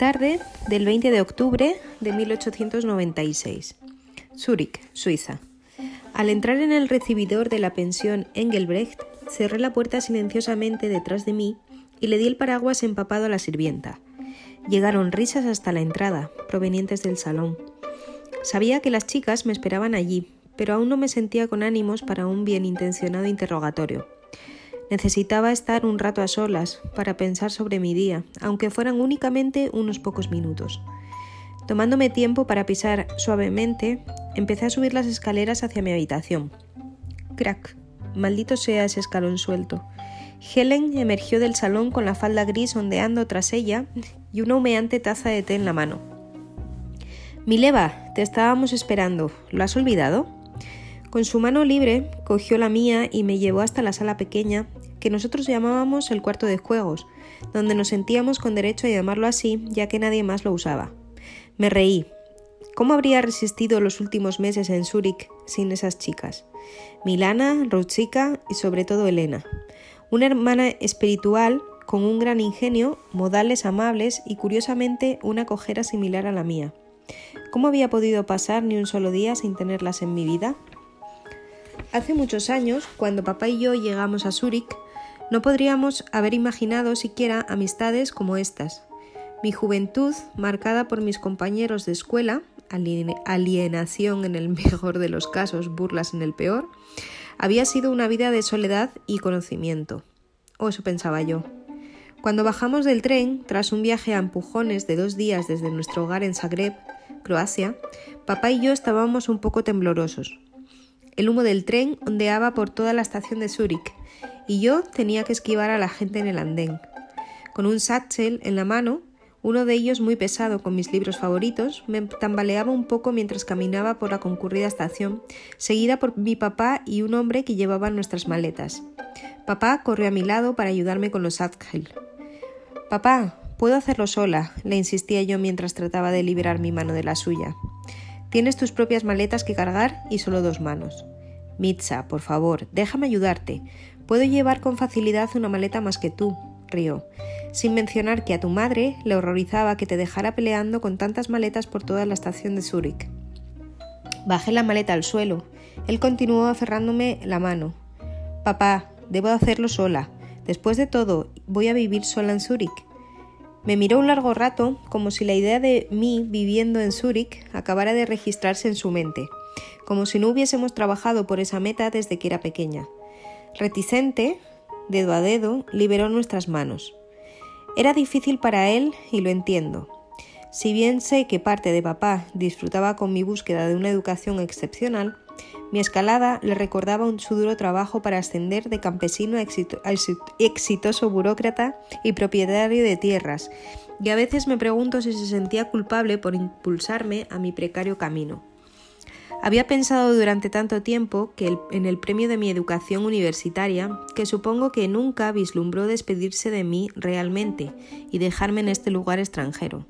Tarde del 20 de octubre de 1896. Zúrich, Suiza. Al entrar en el recibidor de la pensión Engelbrecht, cerré la puerta silenciosamente detrás de mí y le di el paraguas empapado a la sirvienta. Llegaron risas hasta la entrada, provenientes del salón. Sabía que las chicas me esperaban allí, pero aún no me sentía con ánimos para un bien intencionado interrogatorio. Necesitaba estar un rato a solas para pensar sobre mi día, aunque fueran únicamente unos pocos minutos. Tomándome tiempo para pisar suavemente, empecé a subir las escaleras hacia mi habitación. Crack. Maldito sea ese escalón suelto. Helen emergió del salón con la falda gris ondeando tras ella y una humeante taza de té en la mano. Mileva, te estábamos esperando. ¿Lo has olvidado? Con su mano libre cogió la mía y me llevó hasta la sala pequeña que nosotros llamábamos el cuarto de juegos, donde nos sentíamos con derecho a llamarlo así, ya que nadie más lo usaba. Me reí. ¿Cómo habría resistido los últimos meses en Zúrich sin esas chicas? Milana, Ruchika y sobre todo Elena. Una hermana espiritual con un gran ingenio, modales amables y curiosamente una cojera similar a la mía. ¿Cómo había podido pasar ni un solo día sin tenerlas en mi vida? Hace muchos años, cuando papá y yo llegamos a Zúrich, no podríamos haber imaginado siquiera amistades como estas. Mi juventud, marcada por mis compañeros de escuela, alienación en el mejor de los casos, burlas en el peor, había sido una vida de soledad y conocimiento. O eso pensaba yo. Cuando bajamos del tren, tras un viaje a empujones de dos días desde nuestro hogar en Zagreb, Croacia, papá y yo estábamos un poco temblorosos. El humo del tren ondeaba por toda la estación de Zúrich y yo tenía que esquivar a la gente en el andén. Con un satchel en la mano, uno de ellos muy pesado con mis libros favoritos, me tambaleaba un poco mientras caminaba por la concurrida estación, seguida por mi papá y un hombre que llevaba nuestras maletas. Papá corrió a mi lado para ayudarme con los satchel. Papá, puedo hacerlo sola, le insistía yo mientras trataba de liberar mi mano de la suya. Tienes tus propias maletas que cargar y solo dos manos. Mitza, por favor, déjame ayudarte. Puedo llevar con facilidad una maleta más que tú, rió, sin mencionar que a tu madre le horrorizaba que te dejara peleando con tantas maletas por toda la estación de Zúrich. Bajé la maleta al suelo. Él continuó aferrándome la mano. Papá, debo hacerlo sola. Después de todo, voy a vivir sola en Zúrich. Me miró un largo rato, como si la idea de mí viviendo en Zúrich acabara de registrarse en su mente, como si no hubiésemos trabajado por esa meta desde que era pequeña. Reticente, dedo a dedo, liberó nuestras manos. Era difícil para él y lo entiendo. Si bien sé que parte de papá disfrutaba con mi búsqueda de una educación excepcional, mi escalada le recordaba un su duro trabajo para ascender de campesino a, exitoso burócrata y propietario de tierras, y a veces me pregunto si se sentía culpable por impulsarme a mi precario camino. Había pensado durante tanto tiempo que en el premio de mi educación universitaria que supongo que nunca vislumbró despedirse de mí realmente y dejarme en este lugar extranjero.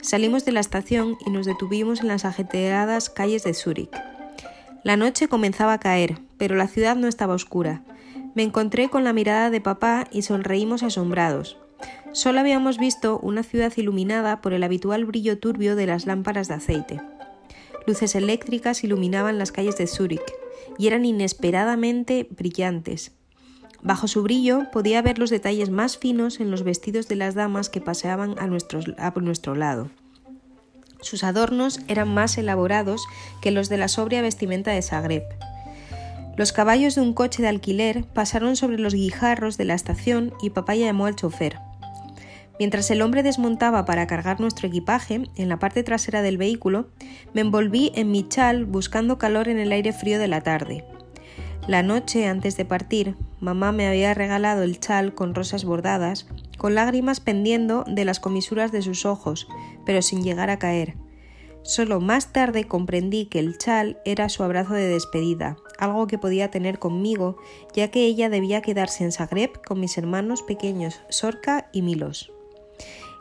Salimos de la estación y nos detuvimos en las ajetreadas calles de Zúrich. La noche comenzaba a caer, pero la ciudad no estaba oscura. Me encontré con la mirada de papá y sonreímos asombrados. Solo habíamos visto una ciudad iluminada por el habitual brillo turbio de las lámparas de aceite. Luces eléctricas iluminaban las calles de Zúrich y eran inesperadamente brillantes. Bajo su brillo podía ver los detalles más finos en los vestidos de las damas que paseaban a nuestro, lado. Sus adornos eran más elaborados que los de la sobria vestimenta de Zagreb. Los caballos de un coche de alquiler pasaron sobre los guijarros de la estación y papá llamó al chofer. Mientras el hombre desmontaba para cargar nuestro equipaje en la parte trasera del vehículo, me envolví en mi chal buscando calor en el aire frío de la tarde. La noche antes de partir, mamá me había regalado el chal con rosas bordadas, con lágrimas pendiendo de las comisuras de sus ojos, pero sin llegar a caer. Solo más tarde comprendí que el chal era su abrazo de despedida, algo que podía tener conmigo, ya que ella debía quedarse en Zagreb con mis hermanos pequeños Sorka y Milos.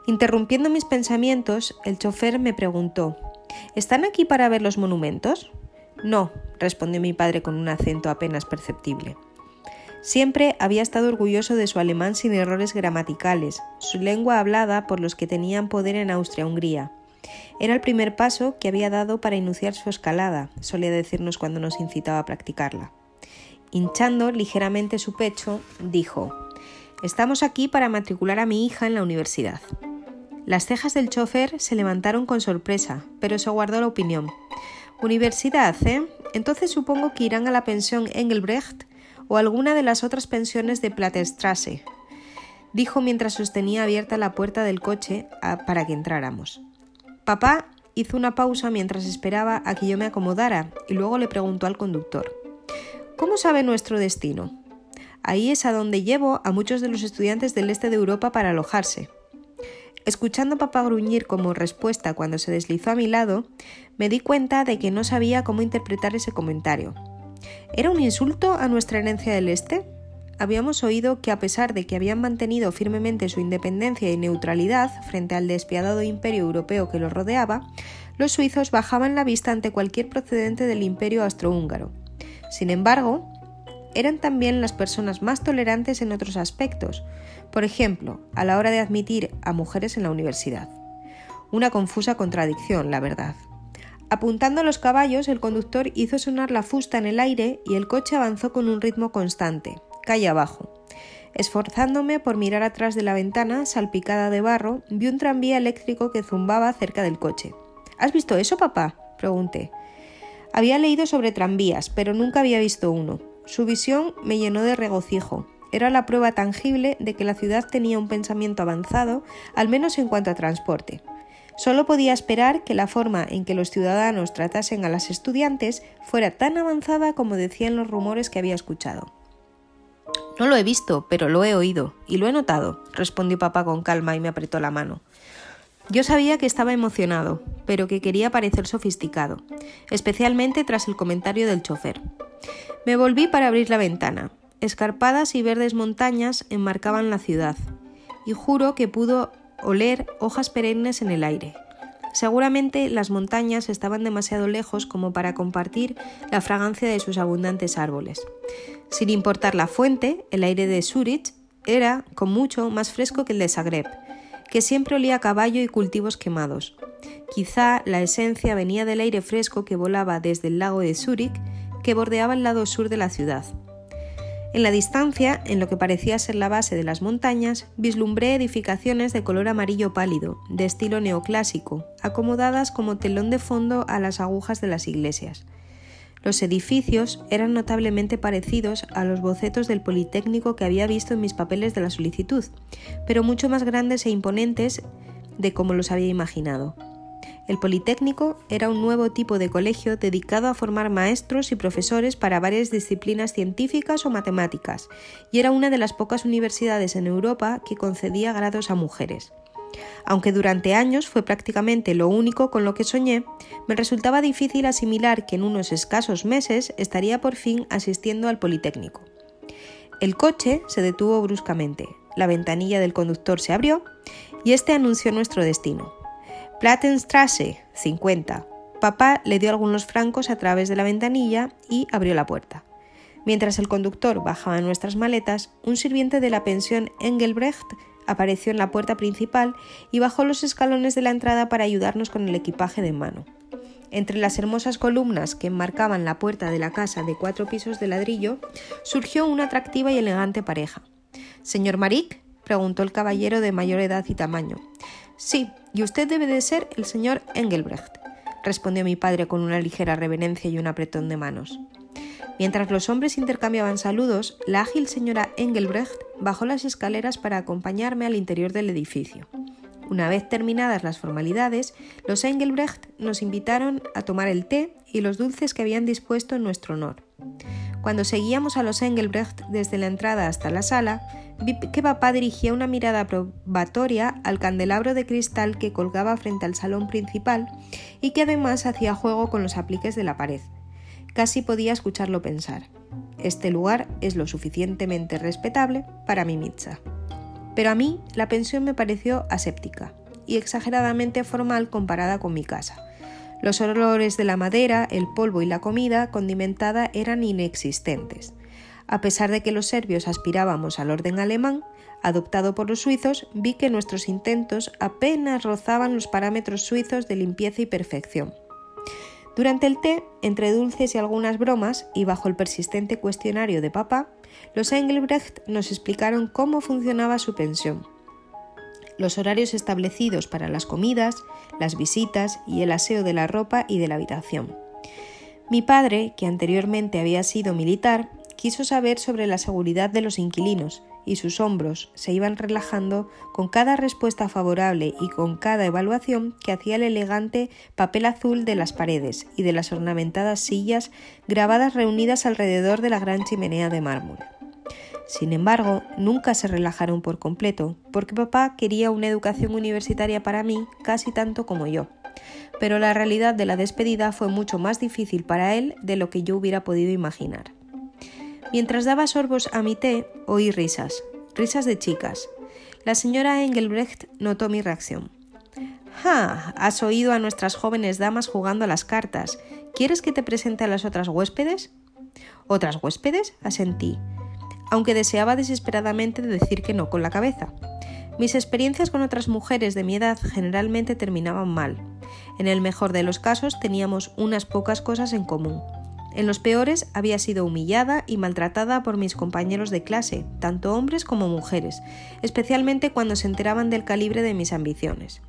Interrumpiendo mis pensamientos, el chofer me preguntó ¿Están aquí para ver los monumentos? No, respondió mi padre con un acento apenas perceptible. Siempre había estado orgulloso de su alemán sin errores gramaticales, su lengua hablada por los que tenían poder en Austria-Hungría. Era el primer paso que había dado para iniciar su escalada, solía decirnos cuando nos incitaba a practicarla. Hinchando ligeramente su pecho, dijo Estamos aquí para matricular a mi hija en la universidad. Las cejas del chofer se levantaron con sorpresa, pero se guardó la opinión. Universidad, ¿eh? Entonces supongo que irán a la pensión Engelbrecht o alguna de las otras pensiones de Plattenstrasse, dijo mientras sostenía abierta la puerta del coche para que entráramos. Papá hizo una pausa mientras esperaba a que yo me acomodara y luego le preguntó al conductor ¿Cómo sabe nuestro destino? Ahí es a donde llevo a muchos de los estudiantes del este de Europa para alojarse. Escuchando a papá gruñir como respuesta cuando se deslizó a mi lado, me di cuenta de que no sabía cómo interpretar ese comentario. ¿Era un insulto a nuestra herencia del Este? Habíamos oído que a pesar de que habían mantenido firmemente su independencia y neutralidad frente al despiadado imperio europeo que los rodeaba, los suizos bajaban la vista ante cualquier procedente del imperio austrohúngaro. Sin embargo, eran también las personas más tolerantes en otros aspectos, por ejemplo, a la hora de admitir a mujeres en la universidad. Una confusa contradicción, la verdad. Apuntando a los caballos, el conductor hizo sonar la fusta en el aire y el coche avanzó con un ritmo constante, calle abajo. Esforzándome por mirar atrás de la ventana, salpicada de barro, vi un tranvía eléctrico que zumbaba cerca del coche. ¿Has visto eso, papá? pregunté. Había leído sobre tranvías, pero nunca había visto uno. Su visión me llenó de regocijo. Era la prueba tangible de que la ciudad tenía un pensamiento avanzado, al menos en cuanto a transporte. Solo podía esperar que la forma en que los ciudadanos tratasen a las estudiantes fuera tan avanzada como decían los rumores que había escuchado. No lo he visto, pero lo he oído y lo he notado, respondió papá con calma y me apretó la mano. Yo sabía que estaba emocionado, pero que quería parecer sofisticado, especialmente tras el comentario del chofer. Me volví para abrir la ventana. Escarpadas y verdes montañas enmarcaban la ciudad, y juro que pudo oler hojas perennes en el aire. Seguramente las montañas estaban demasiado lejos como para compartir la fragancia de sus abundantes árboles. Sin importar la fuente, el aire de Zurich era, con mucho, más fresco que el de Zagreb, que siempre olía a caballo y cultivos quemados. Quizá la esencia venía del aire fresco que volaba desde el lago de Zúrich que bordeaba el lado sur de la ciudad. En la distancia, en lo que parecía ser la base de las montañas, vislumbré edificaciones de color amarillo pálido, de estilo neoclásico, acomodadas como telón de fondo a las agujas de las iglesias. Los edificios eran notablemente parecidos a los bocetos del Politécnico que había visto en mis papeles de la solicitud, pero mucho más grandes e imponentes de como los había imaginado. El Politécnico era un nuevo tipo de colegio dedicado a formar maestros y profesores para varias disciplinas científicas o matemáticas, y era una de las pocas universidades en Europa que concedía grados a mujeres. Aunque durante años fue prácticamente lo único con lo que soñé, me resultaba difícil asimilar que en unos escasos meses estaría por fin asistiendo al Politécnico. El coche se detuvo bruscamente, la ventanilla del conductor se abrió y este anunció nuestro destino. Plattenstrasse, 50. Papá le dio algunos francos a través de la ventanilla y abrió la puerta. Mientras el conductor bajaba nuestras maletas, un sirviente de la pensión Engelbrecht apareció en la puerta principal y bajó los escalones de la entrada para ayudarnos con el equipaje de mano. Entre las hermosas columnas que enmarcaban la puerta de la casa de cuatro pisos de ladrillo, surgió una atractiva y elegante pareja. ¿Señor Maric? preguntó el caballero de mayor edad y tamaño. Sí, y usted debe de ser el señor Engelbrecht, respondió mi padre con una ligera reverencia y un apretón de manos. Mientras los hombres intercambiaban saludos, la ágil señora Engelbrecht bajó las escaleras para acompañarme al interior del edificio. Una vez terminadas las formalidades, los Engelbrecht nos invitaron a tomar el té y los dulces que habían dispuesto en nuestro honor. Cuando seguíamos a los Engelbrecht desde la entrada hasta la sala, vi que papá dirigía una mirada probatoria al candelabro de cristal que colgaba frente al salón principal y que además hacía juego con los apliques de la pared. Casi podía escucharlo pensar. Este lugar es lo suficientemente respetable para mi mitza. Pero a mí la pensión me pareció aséptica y exageradamente formal comparada con mi casa. Los olores de la madera, el polvo y la comida condimentada eran inexistentes. A pesar de que los serbios aspirábamos al orden alemán, adoptado por los suizos, vi que nuestros intentos apenas rozaban los parámetros suizos de limpieza y perfección. Durante el té, entre dulces y algunas bromas, y bajo el persistente cuestionario de papá, los Engelbrecht nos explicaron cómo funcionaba su pensión. Los horarios establecidos para las comidas, las visitas y el aseo de la ropa y de la habitación. Mi padre, que anteriormente había sido militar, quiso saber sobre la seguridad de los inquilinos y sus hombros se iban relajando con cada respuesta favorable y con cada evaluación que hacía el elegante papel azul de las paredes y de las ornamentadas sillas grabadas reunidas alrededor de la gran chimenea de mármol. Sin embargo, nunca se relajaron por completo, porque papá quería una educación universitaria para mí casi tanto como yo. Pero la realidad de la despedida fue mucho más difícil para él de lo que yo hubiera podido imaginar. Mientras daba sorbos a mi té, oí risas, risas de chicas. La señora Engelbrecht notó mi reacción. ¡Ja! Has oído a nuestras jóvenes damas jugando a las cartas. ¿Quieres que te presente a las otras huéspedes? ¿Otras huéspedes? asentí, aunque deseaba desesperadamente decir que no con la cabeza. Mis experiencias con otras mujeres de mi edad generalmente terminaban mal. En el mejor de los casos teníamos unas pocas cosas en común. En los peores había sido humillada y maltratada por mis compañeros de clase, tanto hombres como mujeres, especialmente cuando se enteraban del calibre de mis ambiciones.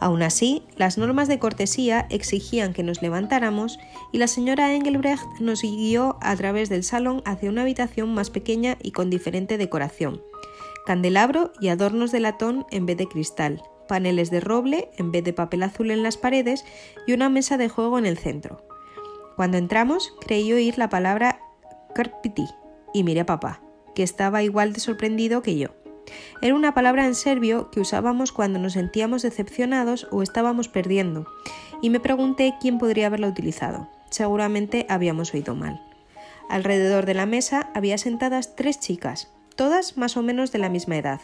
Aún así, las normas de cortesía exigían que nos levantáramos y la señora Engelbrecht nos guió a través del salón hacia una habitación más pequeña y con diferente decoración. Candelabro y adornos de latón en vez de cristal, paneles de roble en vez de papel azul en las paredes y una mesa de juego en el centro. Cuando entramos, creí oír la palabra Karpiti y miré a papá, que estaba igual de sorprendido que yo. Era una palabra en serbio que usábamos cuando nos sentíamos decepcionados o estábamos perdiendo, y me pregunté quién podría haberla utilizado. Seguramente habíamos oído mal. Alrededor de la mesa había sentadas tres chicas, todas más o menos de la misma edad,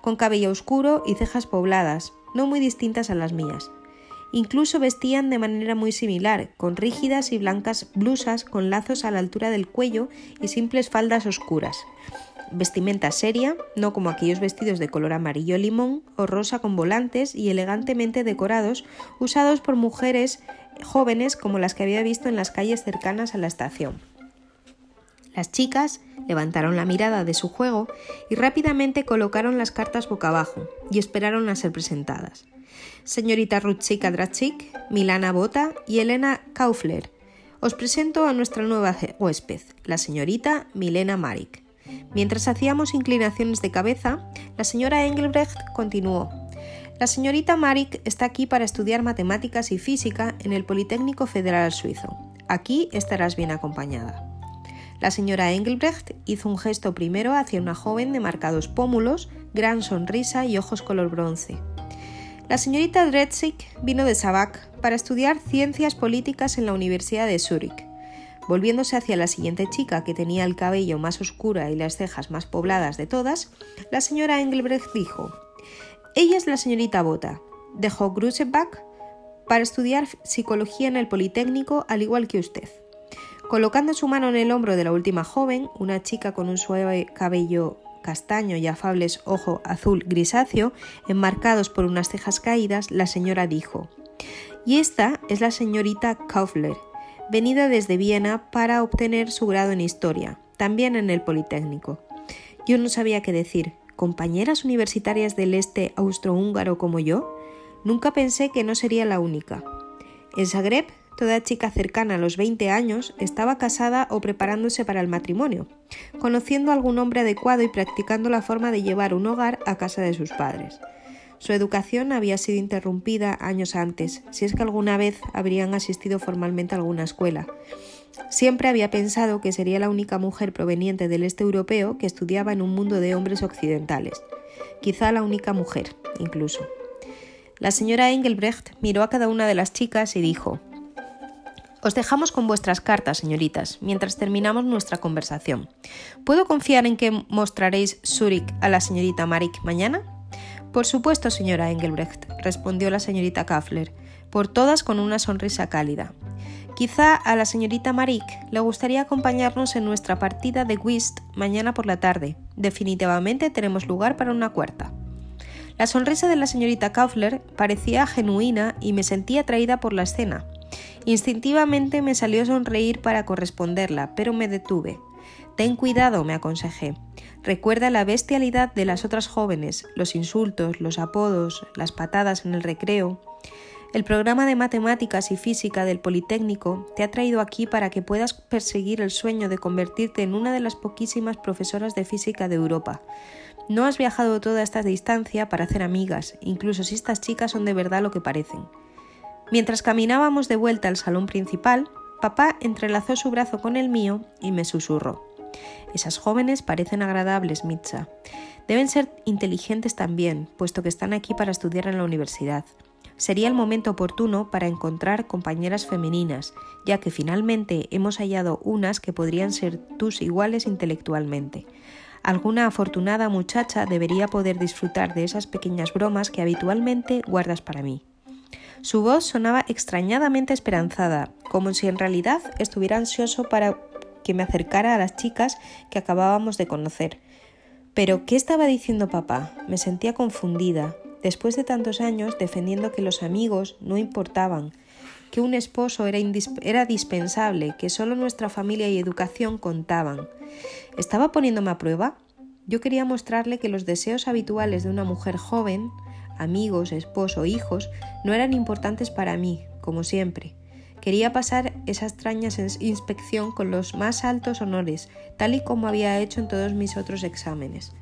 con cabello oscuro y cejas pobladas, no muy distintas a las mías. Incluso vestían de manera muy similar, con rígidas y blancas blusas con lazos a la altura del cuello y simples faldas oscuras. Vestimenta seria, no como aquellos vestidos de color amarillo limón o rosa con volantes y elegantemente decorados usados por mujeres jóvenes como las que había visto en las calles cercanas a la estación. Las chicas levantaron la mirada de su juego y rápidamente colocaron las cartas boca abajo y esperaron a ser presentadas señorita Rutsika Drachik, Milana Bota y Elena Kaufler. Os presento a nuestra nueva huésped, la señorita Milena Marik. Mientras hacíamos inclinaciones de cabeza, la señora Engelbrecht continuó. La señorita Marik está aquí para estudiar matemáticas y física en el Politécnico Federal Suizo. Aquí estarás bien acompañada. La señora Engelbrecht hizo un gesto primero hacia una joven de marcados pómulos, gran sonrisa y ojos color bronce. La señorita Dretzig vino de Sabac para estudiar ciencias políticas en la Universidad de Zúrich. Volviéndose hacia la siguiente chica, que tenía el cabello más oscuro y las cejas más pobladas de todas, la señora Engelbrecht dijo: Ella es la señorita Bota. Dejó Grusebach para estudiar psicología en el Politécnico, al igual que usted. Colocando su mano en el hombro de la última joven, una chica con un suave cabello castaño y afables ojo azul grisáceo, enmarcados por unas cejas caídas, la señora dijo Y esta es la señorita Kaufler, venida desde Viena para obtener su grado en historia, también en el Politécnico. Yo no sabía qué decir. ¿Compañeras universitarias del este austrohúngaro como yo? Nunca pensé que no sería la única. En Zagreb Toda chica cercana a los 20 años estaba casada o preparándose para el matrimonio, conociendo algún hombre adecuado y practicando la forma de llevar un hogar a casa de sus padres. Su educación había sido interrumpida años antes, si es que alguna vez habrían asistido formalmente a alguna escuela. Siempre había pensado que sería la única mujer proveniente del este europeo que estudiaba en un mundo de hombres occidentales. Quizá la única mujer, incluso. La señora Engelbrecht miró a cada una de las chicas y dijo os dejamos con vuestras cartas, señoritas, mientras terminamos nuestra conversación. ¿Puedo confiar en que mostraréis Zurich a la señorita Marik mañana? Por supuesto, señora Engelbrecht, respondió la señorita Kaffler, por todas con una sonrisa cálida. Quizá a la señorita Marik le gustaría acompañarnos en nuestra partida de whist mañana por la tarde. Definitivamente tenemos lugar para una cuarta. La sonrisa de la señorita Kaufler parecía genuina y me sentí atraída por la escena. Instintivamente me salió a sonreír para corresponderla, pero me detuve. Ten cuidado, me aconsejé. Recuerda la bestialidad de las otras jóvenes, los insultos, los apodos, las patadas en el recreo. El programa de matemáticas y física del Politécnico te ha traído aquí para que puedas perseguir el sueño de convertirte en una de las poquísimas profesoras de física de Europa. No has viajado toda esta distancia para hacer amigas, incluso si estas chicas son de verdad lo que parecen. Mientras caminábamos de vuelta al salón principal, papá entrelazó su brazo con el mío y me susurró. Esas jóvenes parecen agradables, Mitza. Deben ser inteligentes también, puesto que están aquí para estudiar en la universidad. Sería el momento oportuno para encontrar compañeras femeninas, ya que finalmente hemos hallado unas que podrían ser tus iguales intelectualmente. Alguna afortunada muchacha debería poder disfrutar de esas pequeñas bromas que habitualmente guardas para mí. Su voz sonaba extrañadamente esperanzada, como si en realidad estuviera ansioso para que me acercara a las chicas que acabábamos de conocer. Pero, ¿qué estaba diciendo papá? Me sentía confundida, después de tantos años defendiendo que los amigos no importaban, que un esposo era, era, dispensable, que solo nuestra familia y educación contaban. ¿Estaba poniéndome a prueba? Yo quería mostrarle que los deseos habituales de una mujer joven, amigos, esposo, hijos, no eran importantes para mí, como siempre. Quería pasar esa extraña inspección con los más altos honores, tal y como había hecho en todos mis otros exámenes.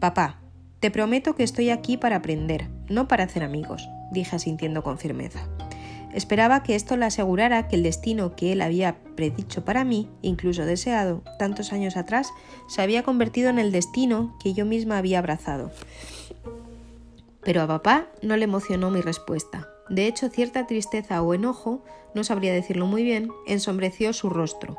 Papá, te prometo que estoy aquí para aprender, no para hacer amigos, dije asintiendo con firmeza. Esperaba que esto le asegurara que el destino que él había predicho para mí, incluso deseado, tantos años atrás, se había convertido en el destino que yo misma había abrazado. Pero a papá no le emocionó mi respuesta. De hecho, cierta tristeza o enojo, no sabría decirlo muy bien, ensombreció su rostro.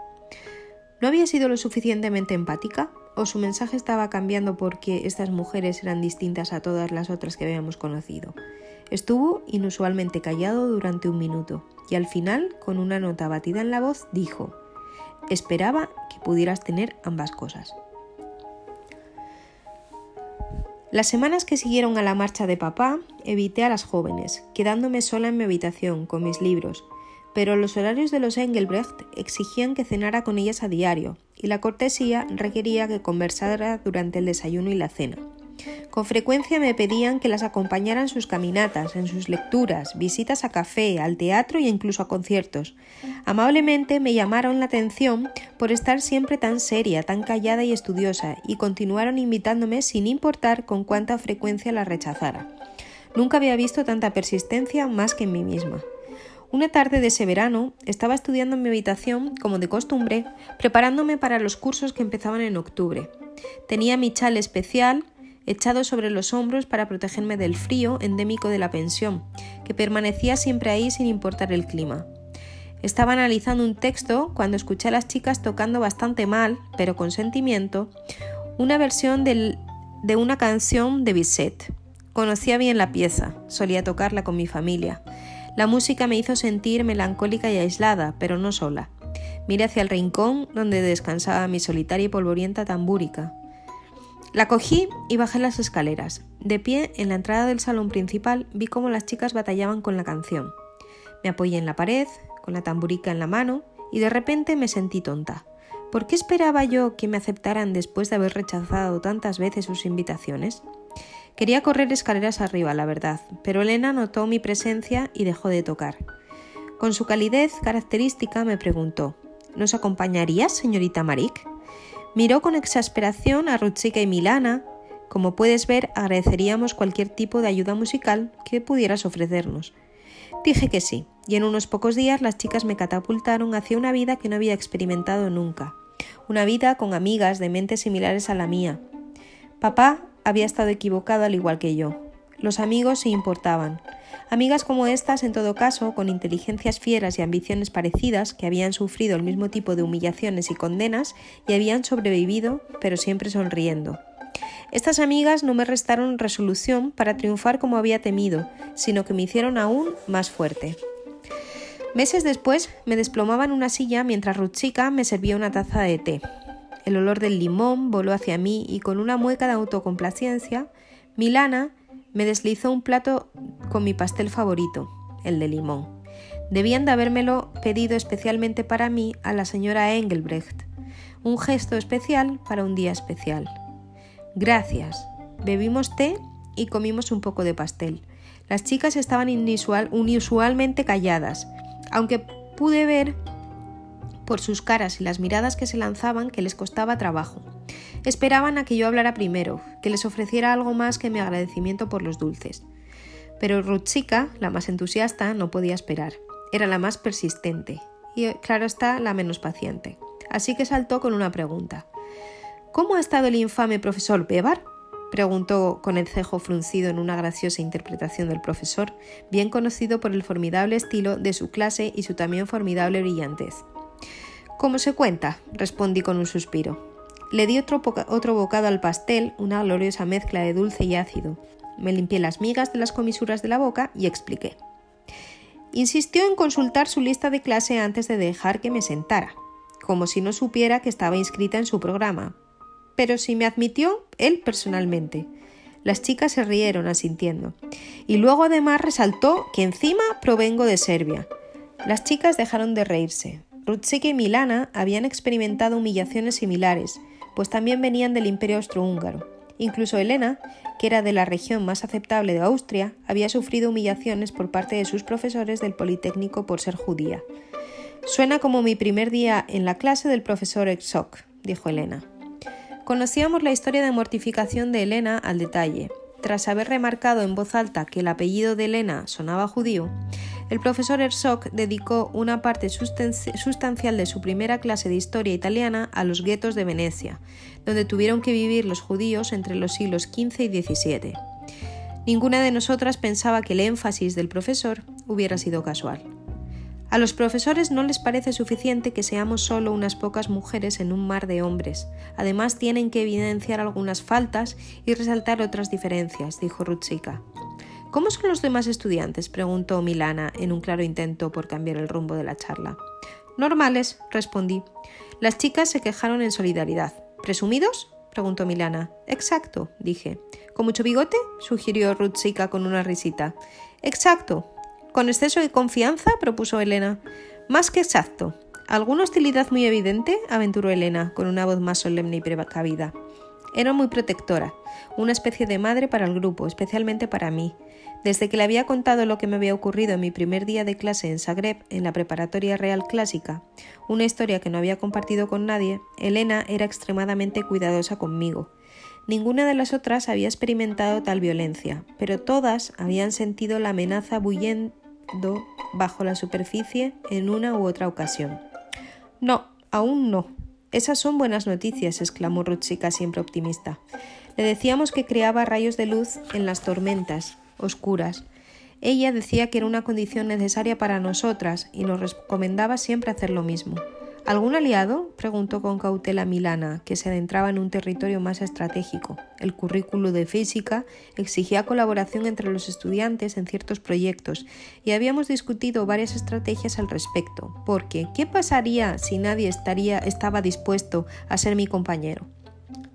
¿No había sido lo suficientemente empática? ¿O su mensaje estaba cambiando porque estas mujeres eran distintas a todas las otras que habíamos conocido? Estuvo inusualmente callado durante un minuto y al final, con una nota batida en la voz, dijo Esperaba que pudieras tener ambas cosas. Las semanas que siguieron a la marcha de papá, evité a las jóvenes, quedándome sola en mi habitación con mis libros, pero los horarios de los Engelbrecht exigían que cenara con ellas a diario, y la cortesía requería que conversara durante el desayuno y la cena. Con frecuencia me pedían que las acompañara en sus caminatas, en sus lecturas, visitas a café, al teatro e incluso a conciertos. Amablemente me llamaron la atención por estar siempre tan seria, tan callada y estudiosa, y continuaron invitándome sin importar con cuánta frecuencia la rechazara. Nunca había visto tanta persistencia más que en mí misma. Una tarde de ese verano estaba estudiando en mi habitación, como de costumbre, preparándome para los cursos que empezaban en octubre. Tenía mi chal especial, echado sobre los hombros para protegerme del frío endémico de la pensión, que permanecía siempre ahí sin importar el clima. Estaba analizando un texto cuando escuché a las chicas tocando bastante mal, pero con sentimiento, una versión de una canción de Bizet. Conocía bien la pieza, solía tocarla con mi familia. La música me hizo sentir melancólica y aislada, pero no sola. Miré hacia el rincón donde descansaba mi solitaria y polvorienta tambúrica. La cogí y bajé las escaleras. De pie, en la entrada del salón principal, vi cómo las chicas batallaban con la canción. Me apoyé en la pared, con la tamburica en la mano, y de repente me sentí tonta. ¿Por qué esperaba yo que me aceptaran después de haber rechazado tantas veces sus invitaciones? Quería correr escaleras arriba, la verdad, pero Elena notó mi presencia y dejó de tocar. Con su calidez característica me preguntó ¿Nos acompañarías, señorita Marik? Miró con exasperación a Rutsika y Milana. Como puedes ver, agradeceríamos cualquier tipo de ayuda musical que pudieras ofrecernos. Dije que sí, y en unos pocos días las chicas me catapultaron hacia una vida que no había experimentado nunca. Una vida con amigas de mentes similares a la mía. Papá había estado equivocado al igual que yo. Los amigos se importaban. Amigas como estas, en todo caso, con inteligencias fieras y ambiciones parecidas, que habían sufrido el mismo tipo de humillaciones y condenas y habían sobrevivido, pero siempre sonriendo. Estas amigas no me restaron resolución para triunfar como había temido, sino que me hicieron aún más fuerte. Meses después me desplomaba en una silla mientras Ruchika me servía una taza de té. El olor del limón voló hacia mí y con una mueca de autocomplacencia, Milana me deslizó un plato con mi pastel favorito, el de limón. Debían de habérmelo pedido especialmente para mí a la señora Engelbrecht, un gesto especial para un día especial. Gracias. Bebimos té y comimos un poco de pastel. Las chicas estaban inusualmente calladas, aunque pude ver por sus caras y las miradas que se lanzaban que les costaba trabajo. Esperaban a que yo hablara primero, que les ofreciera algo más que mi agradecimiento por los dulces. Pero Rutsika, la más entusiasta, no podía esperar. Era la más persistente y, claro está, la menos paciente. Así que saltó con una pregunta. ¿Cómo ha estado el infame profesor Bebar? preguntó con el cejo fruncido en una graciosa interpretación del profesor, bien conocido por el formidable estilo de su clase y su también formidable brillantez. ¿Cómo se cuenta? respondí con un suspiro. Le di otro, otro bocado al pastel, una gloriosa mezcla de dulce y ácido. Me limpié las migas de las comisuras de la boca y expliqué. Insistió en consultar su lista de clase antes de dejar que me sentara, como si no supiera que estaba inscrita en su programa, pero si me admitió él personalmente. Las chicas se rieron asintiendo. Y luego además resaltó que encima provengo de Serbia. Las chicas dejaron de reírse. Rutsika y Milana habían experimentado humillaciones similares, pues también venían del imperio austrohúngaro. Incluso Elena, que era de la región más aceptable de Austria, había sufrido humillaciones por parte de sus profesores del Politécnico por ser judía. Suena como mi primer día en la clase del profesor Exoc, dijo Elena. Conocíamos la historia de mortificación de Elena al detalle. Tras haber remarcado en voz alta que el apellido de Elena sonaba judío, el profesor Herzog dedicó una parte sustancial de su primera clase de historia italiana a los guetos de Venecia, donde tuvieron que vivir los judíos entre los siglos XV y XVII. Ninguna de nosotras pensaba que el énfasis del profesor hubiera sido casual. A los profesores no les parece suficiente que seamos solo unas pocas mujeres en un mar de hombres. Además tienen que evidenciar algunas faltas y resaltar otras diferencias, dijo Rutsika. ¿Cómo son los demás estudiantes? preguntó Milana en un claro intento por cambiar el rumbo de la charla. Normales, respondí. Las chicas se quejaron en solidaridad. ¿Presumidos? preguntó Milana. Exacto, dije. ¿Con mucho bigote? sugirió Rutsika con una risita. Exacto, ¿Con exceso de confianza? propuso Elena. Más que exacto. ¿Alguna hostilidad muy evidente? aventuró Elena, con una voz más solemne y precavida. Era muy protectora, una especie de madre para el grupo, especialmente para mí. Desde que le había contado lo que me había ocurrido en mi primer día de clase en Zagreb, en la preparatoria real clásica, una historia que no había compartido con nadie, Elena era extremadamente cuidadosa conmigo. Ninguna de las otras había experimentado tal violencia, pero todas habían sentido la amenaza bullente bajo la superficie en una u otra ocasión. No, aún no. Esas son buenas noticias, exclamó Rutsika siempre optimista. Le decíamos que creaba rayos de luz en las tormentas oscuras. Ella decía que era una condición necesaria para nosotras y nos recomendaba siempre hacer lo mismo. ¿Algún aliado? preguntó con cautela Milana, que se adentraba en un territorio más estratégico. El currículo de física exigía colaboración entre los estudiantes en ciertos proyectos y habíamos discutido varias estrategias al respecto, porque ¿qué pasaría si nadie estaría, estaba dispuesto a ser mi compañero?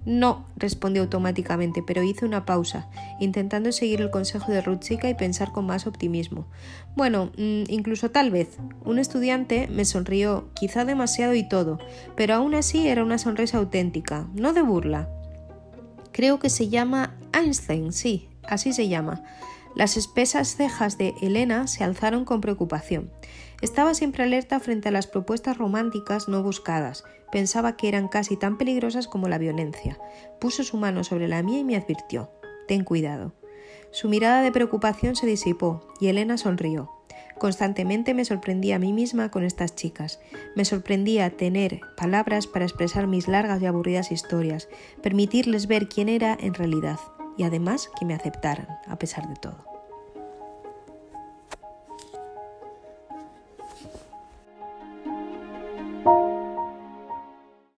No, respondió automáticamente, pero hice una pausa, intentando seguir el consejo de Rutsika y pensar con más optimismo. Bueno, mm, incluso tal vez. Un estudiante me sonrió, quizá demasiado y todo, pero aún así era una sonrisa auténtica, no de burla. Creo que se llama Einstein, sí, así se llama. Las espesas cejas de Elena se alzaron con preocupación. Estaba siempre alerta frente a las propuestas románticas no buscadas. Pensaba que eran casi tan peligrosas como la violencia. Puso su mano sobre la mía y me advirtió. Ten cuidado. Su mirada de preocupación se disipó y Elena sonrió. Constantemente me sorprendía a mí misma con estas chicas. Me sorprendía tener palabras para expresar mis largas y aburridas historias, permitirles ver quién era en realidad y además que me aceptaran, a pesar de todo.